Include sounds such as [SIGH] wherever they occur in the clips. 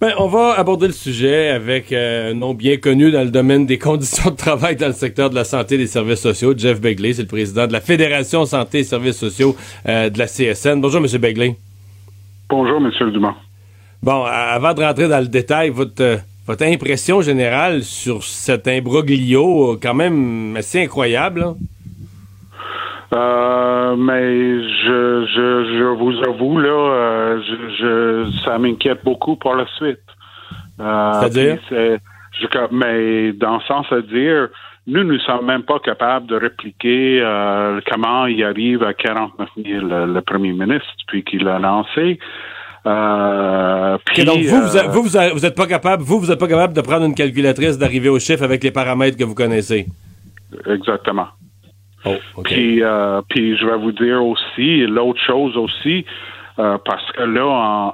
Ben, on va aborder le sujet avec euh, un nom bien connu dans le domaine des [LAUGHS] conditions de travail dans le secteur de la santé et des services sociaux. Jeff Begley, c'est le président de la Fédération santé et services sociaux euh, de la CSN. Bonjour, M. Begley. Bonjour, M. Dumont. Bon, avant de rentrer dans le détail, votre, euh, votre impression générale sur cet imbroglio, quand même assez incroyable. Hein? Euh, mais je, je, je vous avoue, là, euh, je, je, ça m'inquiète beaucoup pour la suite. Euh, C'est-à-dire? mais dans le sens de dire, nous ne sommes même pas capables de répliquer euh, comment il arrive à 49 000, le, premier ministre, depuis qu'il l'a lancé. Euh, puis, donc vous, vous, vous, vous, êtes pas capable, vous, vous êtes pas capable de prendre une calculatrice, d'arriver au chiffre avec les paramètres que vous connaissez? Exactement. Oh, puis, euh, puis je vais vous dire aussi, l'autre chose aussi, euh, parce que là,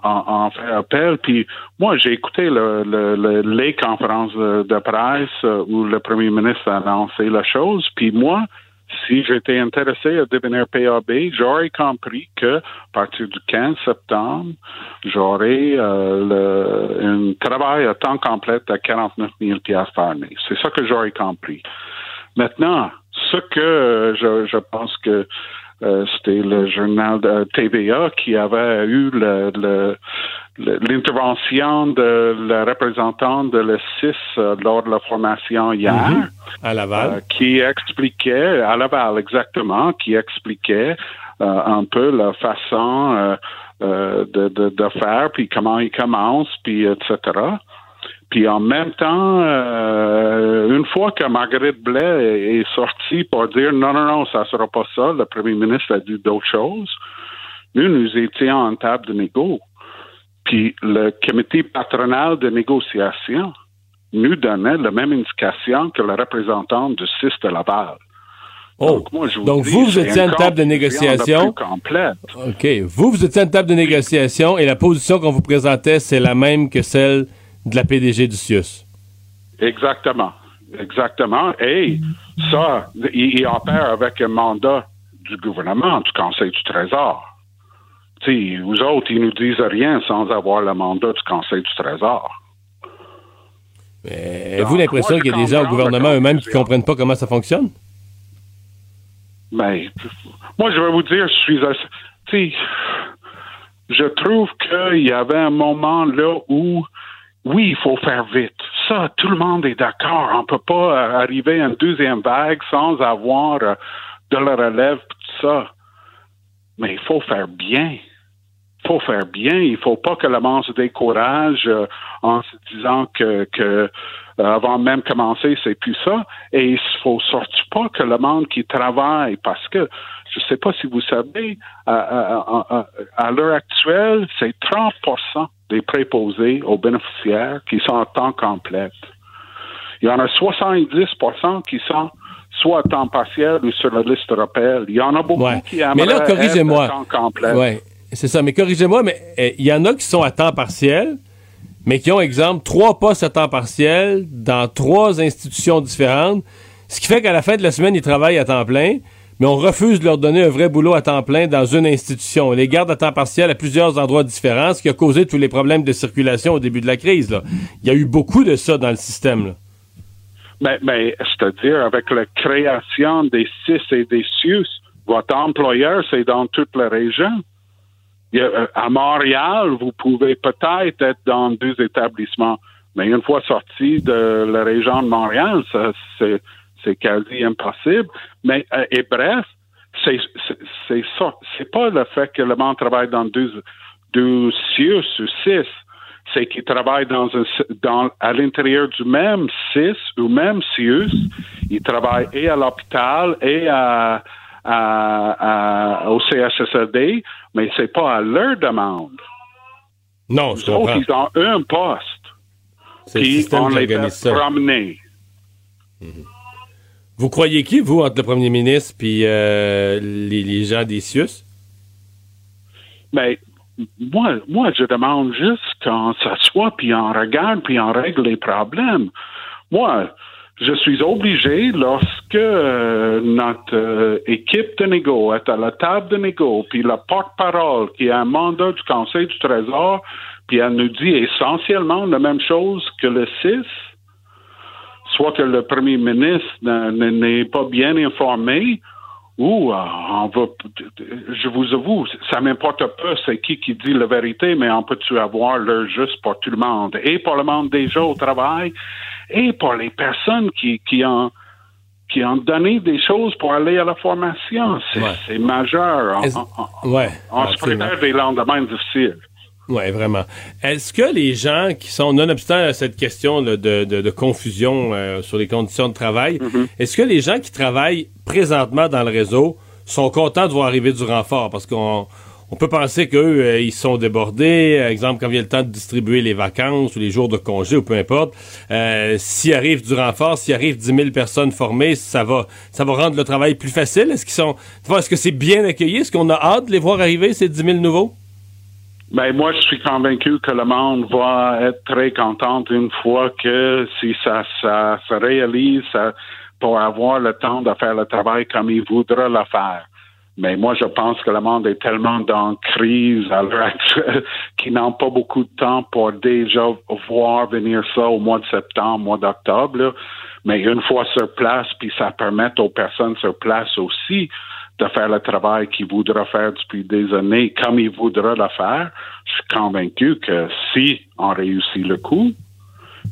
on, on, fait appel. Puis moi, j'ai écouté le, le, les conférences de, presse euh, où le premier ministre a annoncé la chose. Puis moi, si j'étais intéressé à devenir PAB, j'aurais compris que à partir du 15 septembre, j'aurais euh, un travail à temps complet à 49 000 par année. C'est ça que j'aurais compris. Maintenant, ce que euh, je, je pense que euh, c'était le journal de TVA qui avait eu l'intervention de la représentante de le 6 euh, lors de la formation hier. Mhm. À Laval. qui expliquait, à Laval exactement, qui expliquait un peu la façon de, de, de, faire, puis comment il commence, puis etc. Puis en même temps, euh, une fois que Marguerite Blais est sortie pour dire non, non, non, ça sera pas ça, le premier ministre a dit d'autres choses, nous, nous étions en table de négo. Puis le comité patronal de négociation nous donnait la même indication que le représentant du CIS de Laval. Oh. Donc, moi, je vous, Donc vous, vous étiez à une table de négociation. OK. Vous, vous étiez à une table de négociation et la position qu'on vous présentait, c'est la même que celle de la PDG du CIUS. Exactement. Exactement. Et ça, il, opère avec un mandat du gouvernement, du Conseil du Trésor. sais, vous autres, ils nous disent rien sans avoir le mandat du Conseil du Trésor. Avez-vous l'impression qu'il y a des gens au gouvernement eux-mêmes qui ne comprennent pas comment ça fonctionne? Ben, moi, je vais vous dire, je suis assez. Je trouve qu'il y avait un moment là où oui, il faut faire vite. Ça, tout le monde est d'accord. On peut pas euh, arriver à une deuxième vague sans avoir euh, de la relève, tout ça. Mais il faut faire bien. Il faut faire bien. Il faut pas que le monde se décourage euh, en se disant que, avant même commencer, c'est plus ça. Et il faut surtout pas que le monde qui travaille, parce que je sais pas si vous savez, à l'heure actuelle, c'est 30 des préposés aux bénéficiaires qui sont à temps complet. Il y en a 70% qui sont soit à temps partiel ou sur la liste européenne. Il y en a beaucoup qui aimeraient mais là, corrigez-moi. à temps complet. Ouais, c'est ça. Mais corrigez-moi, mais eh, il y en a qui sont à temps partiel, mais qui ont, exemple, trois postes à temps partiel dans trois institutions différentes, ce qui fait qu'à la fin de la semaine, ils travaillent à temps plein, mais on refuse de leur donner un vrai boulot à temps plein dans une institution. On les garde à temps partiel à plusieurs endroits différents, ce qui a causé tous les problèmes de circulation au début de la crise. Là. Il y a eu beaucoup de ça dans le système. Mais, mais c'est-à-dire, avec la création des CIS et des CIUS, votre employeur, c'est dans toute la région. Euh, à Montréal, vous pouvez peut-être être dans deux établissements, mais une fois sorti de la région de Montréal, c'est c'est quasi impossible. Mais euh, et bref, c'est c'est ça. C'est pas le fait que le monde travaille dans deux deux CIUS ou six, c'est qu'il travaille dans un dans à l'intérieur du même CIS ou même CIUS. Il travaille et à l'hôpital et à, à, au CHSLD, mais c'est pas à leur demande. Non, je comprends. ils ont un poste. Puis on les fait promener. Mm-hmm. Vous croyez qui, vous, entre le premier ministre et euh, les, gens des CIUS? Ben, moi, moi, je demande juste qu'on s'assoit, puis on regarde, puis on règle les problèmes. Moi, je suis obligé, lorsque euh, notre euh, équipe de négo est à la table de négo, puis le porte-parole, qui a un mandat du Conseil du Trésor, puis elle nous dit essentiellement la même chose que le 6, soit que le premier ministre n'est pas bien informé, ou euh, on va, je vous avoue, ça m'importe pas c'est qui qui dit la vérité, mais on peut-tu avoir l'heure juste pour tout le monde, et pour le monde déjà au travail, et pour les personnes qui, qui ont qui ont donné des choses pour aller à la formation. C'est majeur. On, ouais, on se prépare des lendemains difficiles. Oui, vraiment. Est-ce que les gens qui sont, nonobstant à cette question de, de, de, confusion euh, sur les conditions de travail, Mm-hmm. est-ce que les gens qui travaillent présentement dans le réseau sont contents de voir arriver du renfort? Parce qu'on on peut penser qu'eux, euh, ils sont débordés. Exemple, quand vient le temps de distribuer les vacances ou les jours de congé ou peu importe, euh, s'il arrive du renfort, s'il arrive 10 000 personnes formées, ça va, ça va rendre le travail plus facile. Est-ce qu'ils sont, est-ce que c'est bien accueilli? Est-ce qu'on a hâte de les voir arriver, ces 10 000 nouveaux? Ben, moi, je suis convaincu que le monde va être très content une fois que si ça, ça se réalise ça, pour avoir le temps de faire le travail comme il voudra le faire. Mais moi, je pense que le monde est tellement dans crise à l'heure actuelle [LAUGHS] qu'ils n'ont pas beaucoup de temps pour déjà voir venir ça au mois de septembre, mois d'octobre. Mais une fois sur place, puis ça permet aux personnes sur place aussi de faire le travail qu'il voudra faire depuis des années comme il voudra le faire, je suis convaincu que si on réussit le coup,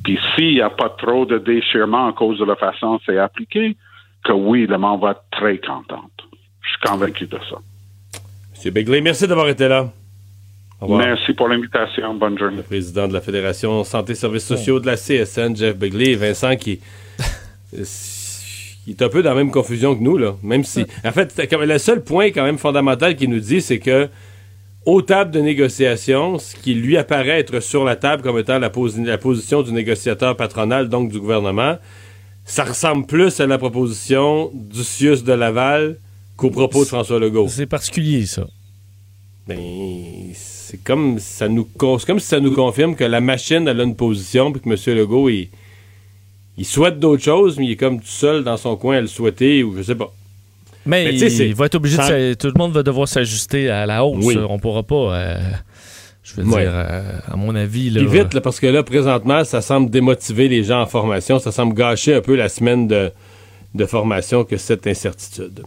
puis s'il n'y a pas trop de déchirement à cause de la façon dont c'est appliqué, que oui, le monde va être très content. Je suis convaincu de ça. M. Begley, merci d'avoir été là. Merci pour l'invitation. Bonne journée. Le président de la Fédération Santé et Services sociaux de la CSN, Jeff Begley, Vincent, qui, [LAUGHS] qui est un peu dans la même confusion que nous, là. Même si. En fait, le seul point quand même fondamental qu'il nous dit, c'est que aux tables de négociation, ce qui lui apparaît être sur la table comme étant la, posi la position du négociateur patronal, donc du gouvernement, ça ressemble plus à la proposition du CIUS de Laval qu'au propos de François Legault. C'est particulier, ça. Ben, c'est comme ça nous comme si ça nous confirme que la machine elle a une position puis que M. Legault il, il souhaite d'autres choses, mais il est comme tout seul dans son coin à le souhaiter ou je sais pas. Mais, mais il, va être obligé de tout le monde va devoir s'ajuster à la hausse. Oui. On pourra pas. Euh, je veux Ouais. dire, euh, à mon avis. Là, vite, là, parce que là, présentement, ça semble démotiver les gens en formation. Ça semble gâcher un peu la semaine de, de formation que cette incertitude.